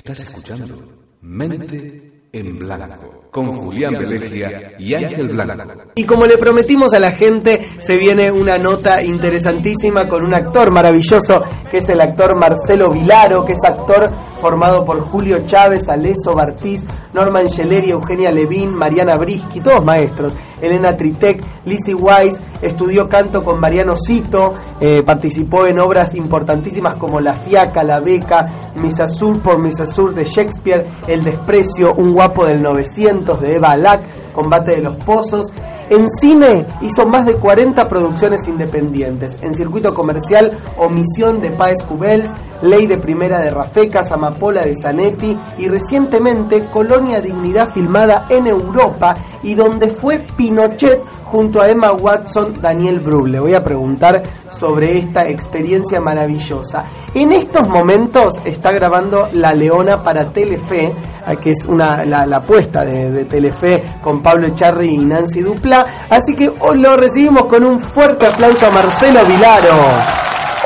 Estás escuchando Mente en Blanco con Julián Belegia y Ángel Blanco. Y como le prometimos a la gente, se viene una nota interesantísima con un actor maravilloso, que es el actor Marcelo Vilaro, que es actor formado por Julio Chávez, Aleso Bartiz, Norman Scheleri, Eugenia Levín, Mariana Brisky, todos maestros, Elena Tritec, Lizzie Wise, estudió canto con Mariano Cito, eh, participó en obras importantísimas como La Fiaca, La Beca, Misasur por Misasur de Shakespeare, El Desprecio, Un Guapo del 900 de Eva Lack, Combate de los Pozos. En cine hizo más de 40 producciones independientes. En circuito comercial, Omisión de Páez Cubels, Ley de Primera de Rafecas, Amapola de Zanetti y recientemente Colonia Dignidad filmada en Europa y donde fue Pinochet junto a Emma Watson, Daniel Brühl. Le voy a preguntar sobre esta experiencia maravillosa. En estos momentos está grabando La Leona para Telefe, eh, que es una, la, la apuesta de, de Telefe con Pablo Echarri y Nancy Dupla. Así que hoy lo recibimos con un fuerte aplauso a Marcelo Vilaro.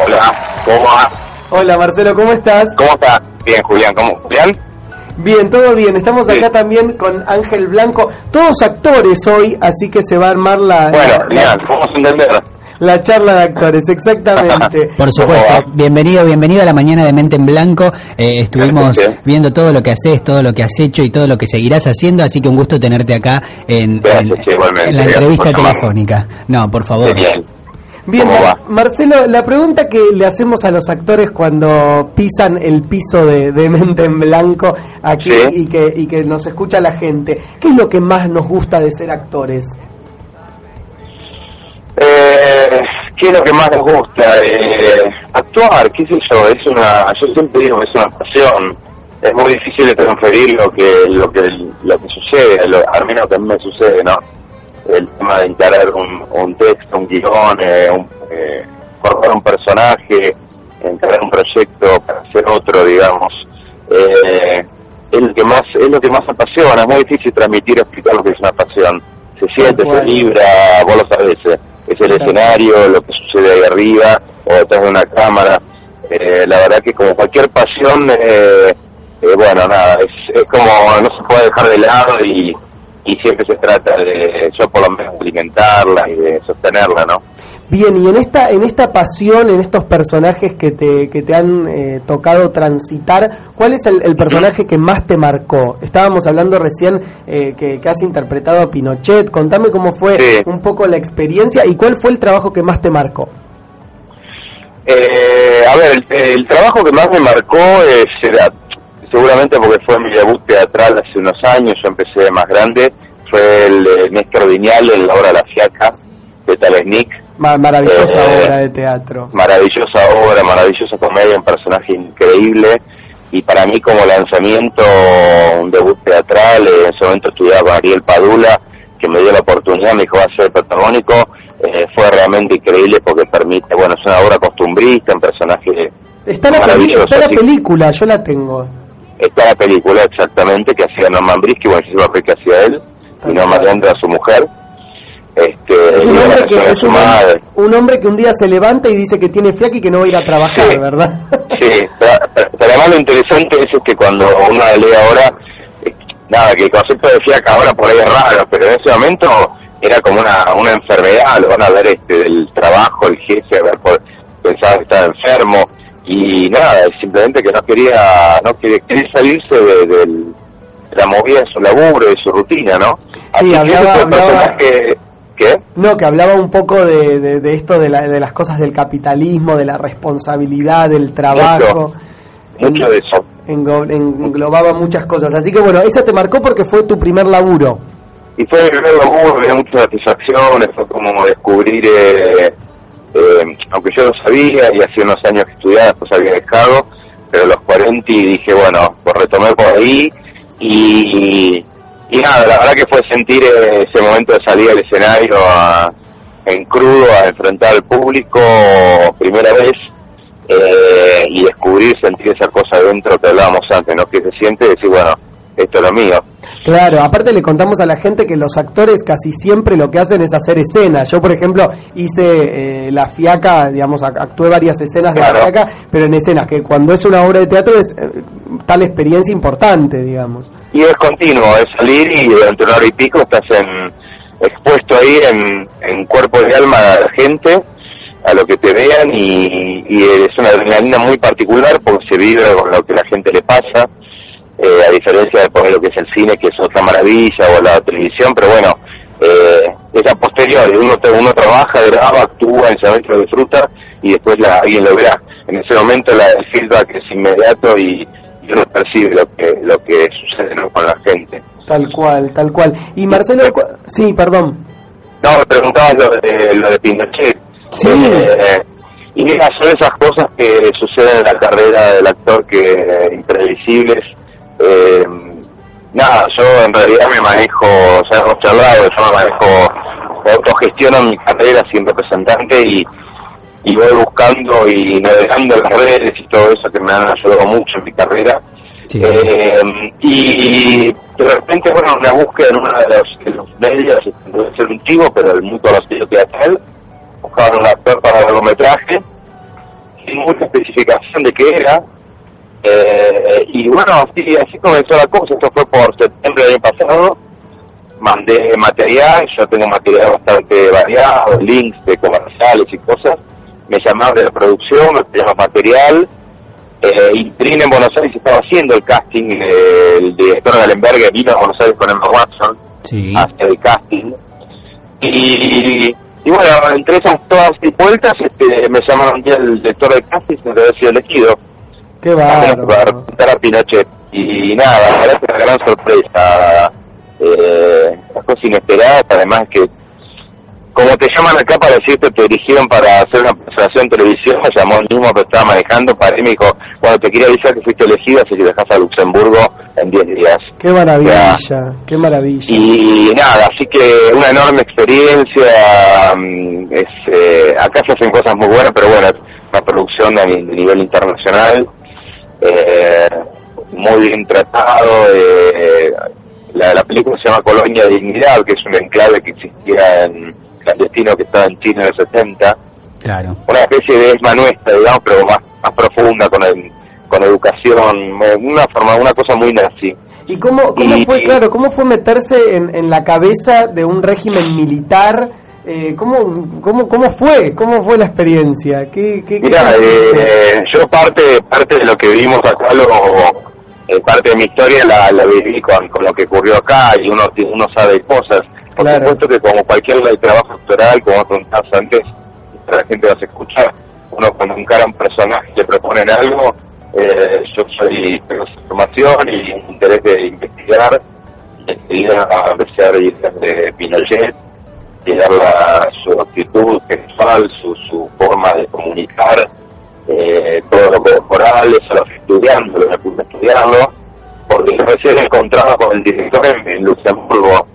Hola, ¿cómo va? Hola Marcelo, ¿cómo estás? ¿Cómo está? Bien, Julián, ¿cómo? ¿Julián? Bien, todo bien. Estamos Sí. acá también con Ángel Blanco, todos actores hoy, así que se va a armar la, Bueno, la, genial, vamos a entender. la charla de actores, exactamente. Por supuesto, bienvenido, bienvenido a la mañana de Mente en Blanco. Eh, estuvimos Gracias. viendo todo lo que haces, todo lo que has hecho y todo lo que seguirás haciendo, así que un gusto tenerte acá en, Gracias, en- la entrevista telefónica. No, por favor. Genial. Bien. Marcelo, la pregunta que le hacemos a los actores cuando pisan el piso de, de Mente en Blanco aquí Sí. y, que, y que nos escucha la gente, ¿qué es lo que más nos gusta de ser actores? Eh, ¿Qué es lo que más nos gusta? Eh, actuar, qué sé yo, es una, yo siempre digo que es una pasión. Es muy difícil de transferir lo que lo que lo que sucede, lo, al menos que a mí me sucede, ¿no? El tema de encarar un, un texto, un guion, eh, un, eh, formar un personaje, encarar un proyecto para hacer otro, digamos. Eh, es lo que más es lo que más apasiona. Es muy difícil transmitir, explicar lo que es una pasión. Se siente, se cual. vibra, vos lo sabés. eh. Es el Sí, escenario, lo que sucede ahí arriba o detrás de una cámara. Eh, la verdad que como cualquier pasión, eh, eh, bueno, nada, es, es como no se puede dejar de lado y, y siempre se trata de, yo por lo menos, alimentarla y de sostenerla, ¿no? Bien, y en esta, en esta pasión, en estos personajes que te, que te han eh, tocado transitar, ¿cuál es el, el personaje que más te marcó? Estábamos hablando recién eh, que, que has interpretado a Pinochet, contame cómo fue Sí. un poco la experiencia y cuál fue el trabajo que más te marcó. Eh, a ver, el, el trabajo que más me marcó es, seguramente porque fue mi debut teatral hace unos años, yo empecé de más grande, fue el de Néstor Viñal en la obra La Fiaca de Talesnik. Ma- maravillosa Eh, obra de teatro. Maravillosa obra, maravillosa comedia, un personaje increíble. Y para mí como lanzamiento, un debut teatral, eh, en ese momento estudiaba Ariel Padula, que me dio la oportunidad, me dijo va a ser protagónico, eh, fue realmente increíble porque permite, bueno, es una obra costumbrista, un personaje Está la, maravilloso, está la película, yo la tengo. Está la película exactamente que hacía Norman Brisky, bueno, el papel que hacía él, y Norman Leandro a su mujer. Este, Es un hombre que, es un, madre. un hombre que un día se levanta y dice que tiene fiaca y que no va a ir a trabajar, Sí. ¿verdad? Sí, pero, pero además lo interesante es que cuando uno lee ahora, eh, nada, que el concepto de fiaca ahora por ahí es raro, pero en ese momento era como una, una enfermedad, lo van a ver este del trabajo, el jefe, a ver, por, pensaba que estaba enfermo, y nada, simplemente que no quería, no quería, quería salirse de, de la movida de su laburo, de su rutina, ¿no? Sí, que hablaba- personaje- ¿Qué? No, que hablaba un poco de, de- de esto, de, la- de las cosas del capitalismo, de la responsabilidad, del trabajo. Mucho de eso. Englobaba muchas cosas. Así que bueno, esa te marcó porque fue tu primer laburo. y fue el primer laburo, me dio muchas satisfacciones, fue como descubrir, eh, eh, aunque yo lo sabía y hace unos años que estudiaba, después había dejado, pero los 40 y dije, bueno, pues retomé por ahí y, y nada, la verdad que fue sentir ese momento de salir al escenario a- en crudo a enfrentar al público primera vez eh, y descubrir, sentir esa cosa dentro que hablábamos antes, ¿no? Que se siente decir, bueno, esto es lo mío. Claro, aparte le contamos a la gente que los actores casi siempre lo que hacen es hacer escenas. Yo, por ejemplo, hice eh, La Fiaca, digamos, ac- actué varias escenas de. La Fiaca, pero en escenas que cuando es una obra de teatro es eh, tal experiencia importante, digamos. Y es continuo, es salir y durante una hora y pico estás en, expuesto ahí en, en cuerpo y alma a la gente, a lo que te vean y, y es una adrenalina muy particular porque se vive con lo que la gente le pasa, eh, a diferencia de poner lo que es el cine, que es otra maravilla, o la televisión, pero bueno, eh, es a posteriori, uno, uno trabaja, graba, actúa, en ese momento lo disfruta y después la, alguien lo verá. En ese momento la, el feedback es inmediato y, y uno percibe lo que, lo que sucede ¿no? con la gente. Tal cual, tal cual. Y Marcelo, sí, perdón. No, me preguntabas lo de, lo de Pinochet. Sí. Eh, y mira, son esas cosas que suceden en la carrera del actor que eh, imprevisibles. Eh, nada, yo en realidad me manejo, o sea, hemos charlado, yo me manejo, autogestiono mi carrera sin representante y, y voy buscando y navegando las redes y todo eso que me han ayudado mucho en mi carrera. Sí. Eh, y de repente, bueno, una búsqueda en uno de los, de los medios, puede ser un chivo, pero el muy conocido teatral, buscaban un actor para el largometraje, sin mucha especificación de qué era, eh, y bueno, así, así comenzó la cosa, esto fue por septiembre del año pasado, mandé material, yo tengo material bastante variado, links de comerciales y cosas, me llamaron de la producción, me pidieron material, eh, y Trin en Buenos Aires estaba haciendo el casting, eh, el director de Allenberg vino a Buenos Aires con Emma Watson, Sí. hacia el casting. Y, y bueno, entre esas todas y vueltas, este, me llamaron ya el director de casting, me había sido elegido Qué para bárbaro. representar a Pinochet. Y nada, la verdad es una gran sorpresa, eh, las cosas inesperadas, además que como te llaman acá para decirte te dirigieron para hacer una presentación en televisión, me llamó el mismo que estaba manejando para mí me dijo, cuando te quería avisar que fuiste elegido, así que dejas a Luxemburgo en 10 días. Qué maravilla, qué maravilla. Y nada, así que una enorme experiencia. mm, Es, eh, acá se hacen cosas muy buenas, pero bueno, una producción de nivel internacional, eh, muy bien tratado. eh, la, la película se llama Colonia de Dignidad, que es un enclave que existía en clandestino que estaba en China en los 70 Claro. una especie de esma nuestra, digamos, pero más, más profunda, con el, con educación, una forma, una cosa muy nazi. ¿Y cómo, cómo Y- fue, claro, cómo fue meterse en, en la cabeza de un régimen militar? Eh, ¿cómo, cómo, ¿Cómo fue? ¿Cómo fue la experiencia? ¿Qué, Mira, eh, yo parte, parte de lo que vimos acá, lo, eh, parte de mi historia la, la viví con, con lo que ocurrió acá y uno, uno sabe cosas. Por Claro. supuesto que como cualquier trabajo actoral, como contabas antes, para la gente vas a escuchar, uno cuando encara un personaje le proponen algo, eh, yo soy, tengo esa información y interés de investigar, enseguida a ir de Pinochet, mirar la, su actitud sexual, su, su forma de comunicar, eh, todo lo corporal, eso lo fui estudiando, lo a estudiarlo, porque yo recién encontraba con el director en, en Luxemburgo,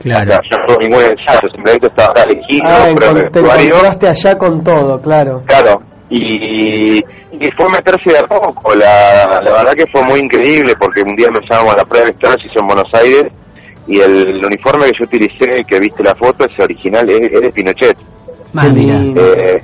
Claro. o sea, yo no tuve ningún ensayo, simplemente estaba acá elegido, Ah, pero en te encontraste allá con todo, claro. Claro, y, y fue meterse de a poco. La, la verdad que fue muy increíble porque un día me llaman a la prueba hizo en Buenos Aires y el, uniforme que yo utilicé, que viste la foto, es original, es, es de Pinochet. Lindo. Eh,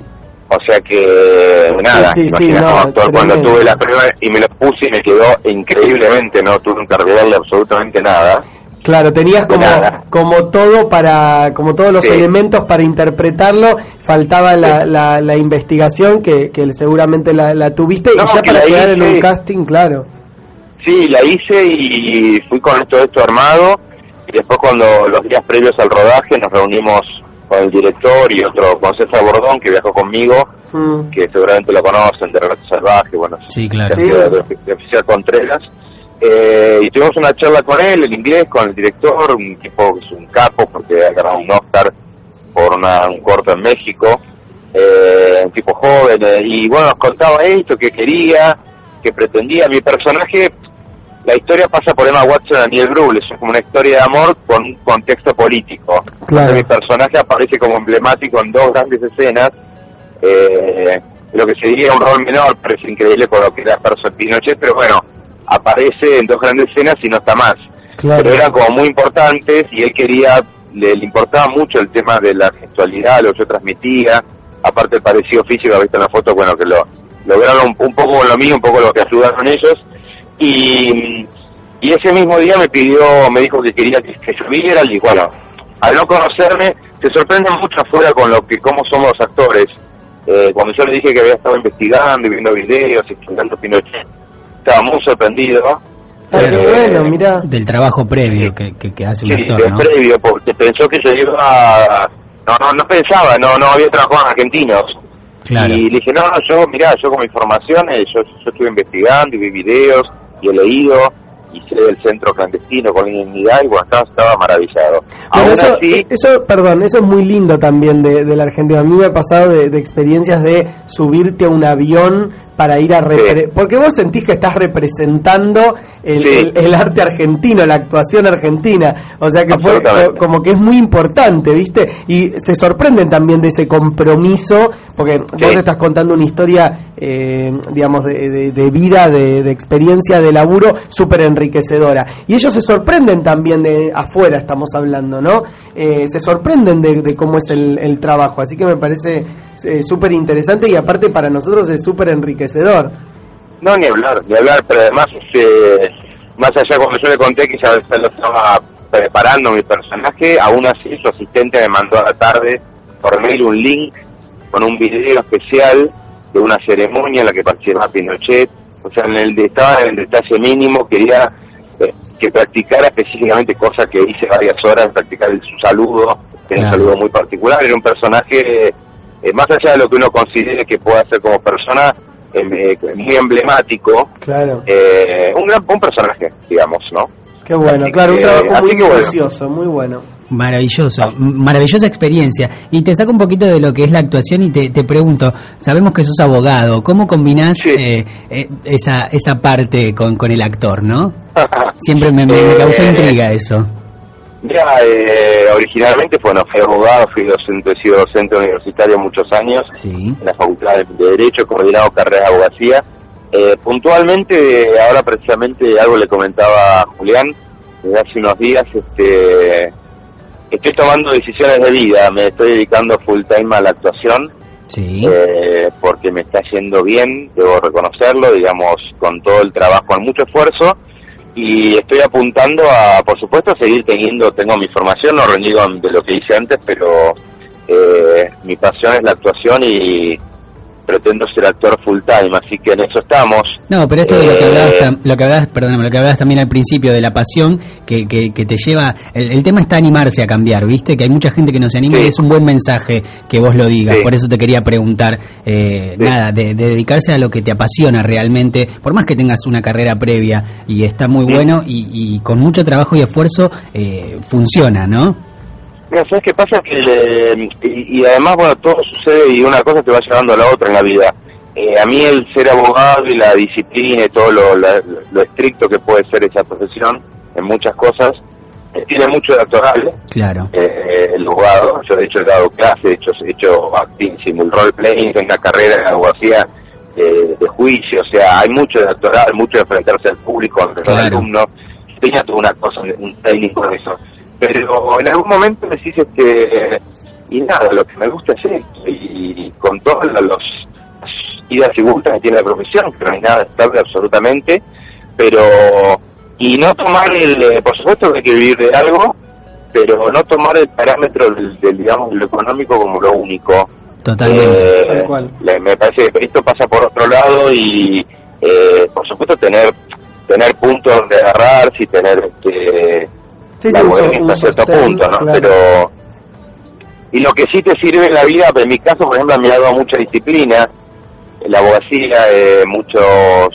o sea que, nada, Sí, sí, sí, imagina no, cuando tuve la prueba y me lo puse y me quedó increíblemente, no tuve que arreglarle absolutamente nada. Claro, tenías como, como todo para, como todos los Sí. elementos para interpretarlo, faltaba la, la, la investigación que, que seguramente la, la tuviste No, y ya para quedar en un casting, claro. Sí, la hice y fui con esto, esto armado. Después cuando los días previos al rodaje nos reunimos con el director y otro, con César Bordón, que viajó conmigo, Mm. que seguramente lo conocen, de Relato Salvaje, bueno, Sí, claro. de, Sí. de- de Oficial Contreras. Eh, y tuvimos una charla con él, el inglés, con el director, un tipo que es un capo porque ha ganado un Oscar por una, un corto en México, eh, un tipo joven, eh, y bueno, nos contaba esto, que quería, que pretendía. Mi personaje, la historia pasa por Emma Watson y Daniel Brühl, es como una historia de amor con un contexto político. Claro. Entonces, mi personaje aparece como emblemático en dos grandes escenas. Eh, lo que sería un rol menor, parece increíble por lo que era Perso Pinochet, pero bueno, aparece en dos grandes escenas y no está más. Claro. Pero eran como muy importantes y él quería, le, le importaba mucho el tema de la gestualidad, lo que yo transmitía, aparte el parecido físico, visto en la foto, bueno, que lo lograron un, un poco lo mío, un poco lo que ayudaron ellos. Y, y ese mismo día me pidió, me dijo que quería que, que yo viera y bueno, al no conocerme, se sorprende mucho afuera con lo que, cómo somos los actores. Eh, cuando yo le dije que había estado investigando y viendo videos y estudiando Pinochet, estaba muy sorprendido. Ah, Eh, bueno, mirá. Del trabajo previo que, que, que hace un Sí, actor, previo, porque pensó que yo iba... No, no, no pensaba, no, no había trabajado en argentinos. Claro. Y le dije, no, no, yo, mirá, yo como informaciones, yo, yo estuve investigando y vi videos y he leído y sé del centro clandestino con dignidad y bueno, estaba, estaba maravillado. Aún eso, así, eso, perdón, eso es muy lindo también de, de la Argentina. A mí me ha pasado de, de experiencias de subirte a un avión para ir a... Sí. Porque vos sentís que estás representando el, Sí. el- el arte argentino, la actuación argentina. O sea que fue como que es muy importante, ¿viste? Y se sorprenden también de ese compromiso, porque vos Sí. te estás contando una historia, eh, digamos, de, de- de vida, de, de experiencia, de laburo, súper enriquecedora. Y ellos se sorprenden también de afuera, estamos hablando, ¿no? Eh, se sorprenden de, de cómo es el, el trabajo. Así que me parece eh, súper interesante y aparte para nosotros es súper enriquecedor. No, ni hablar, ni hablar, pero además, este, más allá cuando yo le conté que ya, lo estaba preparando mi personaje, aún así su asistente me mandó a la tarde por mail un link con un video especial de una ceremonia en la que participaba Pinochet, o sea, en el, estaba en el detalle mínimo, quería eh, que practicara específicamente cosas que hice varias horas, practicar el- su saludo, que era un Claro. saludo muy particular, era un personaje, eh, más allá de lo que uno considere que pueda ser como persona, eh, eh, muy emblemático, Claro. eh, un gran un personaje, digamos, ¿no? Qué bueno, así claro, un trabajo muy bueno. precioso, muy bueno. Maravilloso, maravillosa experiencia. Y te saco un poquito de lo que es la actuación y te, te pregunto, sabemos que sos abogado, ¿cómo combinás Sí. eh, eh, esa, esa parte con, con el actor, no? Siempre me, me- me Eh, causó intriga eso. Ya, eh, originalmente, bueno, fui abogado, fui docente, he sido docente universitario muchos años Sí. en la Facultad de de Derecho, he coordinado carreras de abogacía. Eh, puntualmente, ahora precisamente algo le comentaba a Julián, desde hace unos días, este, estoy tomando decisiones de vida, me estoy dedicando full time a la actuación, Sí. eh, porque me está yendo bien, debo reconocerlo, digamos, con todo el trabajo, con mucho esfuerzo, y estoy apuntando a, por supuesto, seguir teniendo, tengo mi formación, no reniego de lo que hice antes, pero eh, mi pasión es la actuación y pretendo ser actor full time, así que en eso estamos. No, pero esto de lo que Eh, hablabas, tam- lo que hablabas, perdóname, lo que hablabas también al principio de la pasión que, que, que te lleva, el, el tema está animarse a cambiar, ¿viste? Que hay mucha gente que no se anima Sí. y es un buen mensaje que vos lo digas. Sí. Por eso te quería preguntar, eh, Sí. nada, de, de dedicarse a lo que te apasiona realmente, por más que tengas una carrera previa y está muy bueno y, y con mucho trabajo y esfuerzo eh, funciona, ¿no? Mira, ¿sabes qué pasa? Que eh, y, y además, bueno, todo sucede y una cosa te va llevando a la otra en la vida. Eh, a mí el ser abogado y la disciplina y todo lo, la- lo estricto que puede ser esa profesión en muchas cosas, eh, tiene mucho de actoral, Claro. eh, el abogado. Yo de hecho he dado clases, he hecho, he hecho acting, simul role playing, tengo una carrera en abogacía eh, de juicio, o sea, hay mucho de actoral, mucho de enfrentarse al público, los Claro. alumnos. Tenía toda una cosa, un técnico de eso. Pero en algún momento decís, este, y nada, lo que me gusta es esto, y con todas las los idas y vueltas que tiene la profesión, que no hay nada estable absolutamente, pero, y no tomar el, eh, por supuesto que hay que vivir de algo, pero no tomar el parámetro del, del, digamos, lo económico como lo único. Totalmente. Eh, Tal cual. le- me parece que esto pasa por otro lado y, eh, por supuesto, tener tener puntos donde agarrarse y tener este, Sí, la sí, un un hasta cierto sostén, punto, ¿no? claro. Pero y lo que sí te sirve en la vida, en mi caso, por ejemplo, me ha dado mucha disciplina. La abogacía, eh, mucho,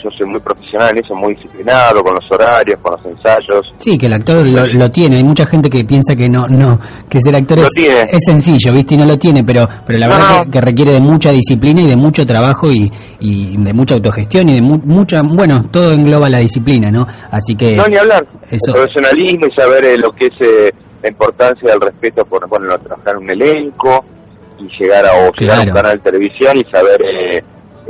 yo soy muy profesional en eso, muy disciplinado con los horarios, con los ensayos. Sí, que el actor lo, lo tiene. Hay mucha gente que piensa que no, no, que ser actor es, es sencillo, ¿viste? Y no lo tiene, pero, pero la No, verdad no. Que, que requiere de mucha disciplina y de mucho trabajo y, y de mucha autogestión y de mu- mucha, bueno, todo engloba la disciplina, ¿no? Así que No, ni hablar. eso- El profesionalismo y saber eh, lo que es eh, la importancia del respeto por, bueno, trabajar un elenco y llegar a, o llegar a un canal de televisión y saber...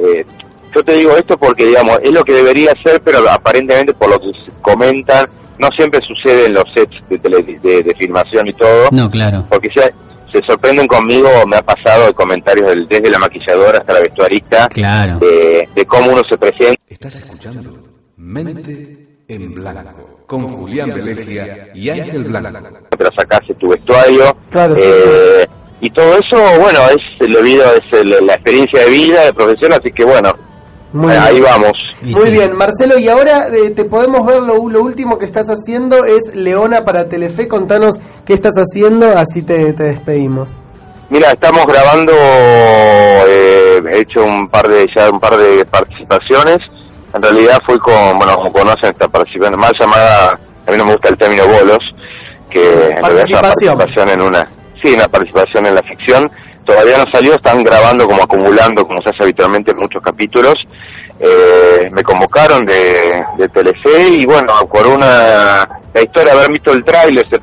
eh, yo te digo esto porque, digamos, es lo que debería ser, pero aparentemente por lo que comentan, no siempre sucede en los sets de, tele- de, de filmación y todo. no, claro. porque se, se sorprenden conmigo, me ha pasado de comentarios del- desde la maquilladora hasta la vestuarista, Claro. de, de cómo uno se presenta. Estás escuchando Mente en Blanco con Julián Belegia y Ángel Blanco. para sacarse tu vestuario. Claro, sí, eh, Y todo eso, bueno, es debido es el- la experiencia de vida, de profesión, así que bueno, Muy eh, ahí bien. vamos. Muy sí. bien, Marcelo, y ahora eh, te podemos ver lo, lo último que estás haciendo es Leona para Telefe. Contanos qué estás haciendo, así te, te despedimos. Mira, estamos grabando, eh, he hecho un par de ya un par de participaciones. En realidad fui con, bueno, como conocen esta participación, más llamada, a mí no me gusta el término bolos, que en realidad es una participación en una, sí, una participación en la ficción. Todavía no salió, están grabando como acumulando, como se hace habitualmente en muchos capítulos. Eh, me convocaron de, de Telefe y bueno, por una, la historia, haber visto el tráiler, se,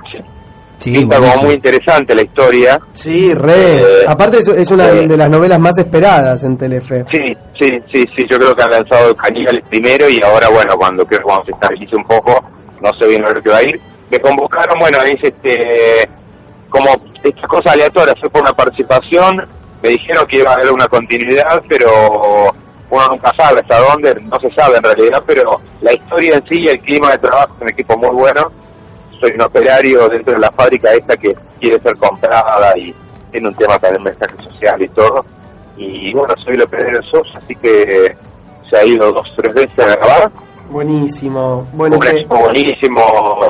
Sí, pinta como muy interesante la historia. Sí, re. Eh, Aparte es, es una eh. de las novelas más esperadas en Telefe. Sí, sí, sí, sí, yo creo que han lanzado Caníbales primero y ahora, bueno, cuando creo que cuando se estabilice un poco, no sé bien a ver qué va a ir. Me convocaron, bueno, es este, como estas cosas aleatorias, fue por una participación, me dijeron que iba a haber una continuidad, pero uno nunca sabe hasta dónde, no se sabe en realidad, pero la historia en sí y el clima de trabajo es un equipo muy bueno. Soy un operario dentro de la fábrica esta que quiere ser comprada y tiene un tema también de mensaje social y todo y bueno, soy el operario de SOS, así que se ha ido dos tres veces a grabar. Buenísimo. Bueno, un que- equipo buenísimo,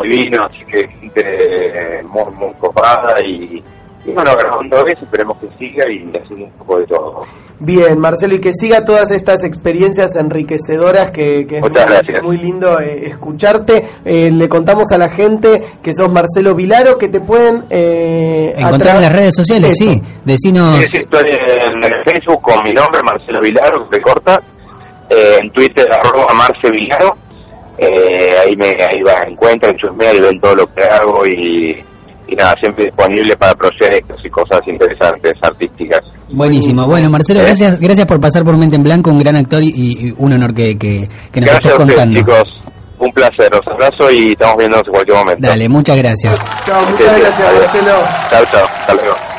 divino, así que gente muy, muy copada y, y bueno, grabando veces, esperemos que siga y haciendo un poco de todo. bien, Marcelo, y que siga todas estas experiencias enriquecedoras que, que es muy, lindo eh, escucharte. Eh, le contamos a la gente que sos Marcelo Vilaro, que te pueden eh, Encontrar en las redes sociales, Eso. sí. Decinos. Sí, sí, estoy en, en Facebook con mi nombre, Marcelo Vilaro, de corta, eh, en Twitter, arroba Marce Vilaro, eh, ahí me ahí va, encuentran, chusmean y ven todo lo que hago y, y nada, siempre disponible para proyectos y cosas interesantes, artísticas. Buenísimo. Bueno, Marcelo, Eh. gracias gracias por pasar por Mente en Blanco, un gran actor y, y un honor que, que, que nos Gracias estés contando. chicos. Un placer, los abrazo y estamos viéndonos en cualquier momento. Dale, muchas gracias. Chao, muchas Sí, gracias. Marcelo. Chao, chao. Hasta luego.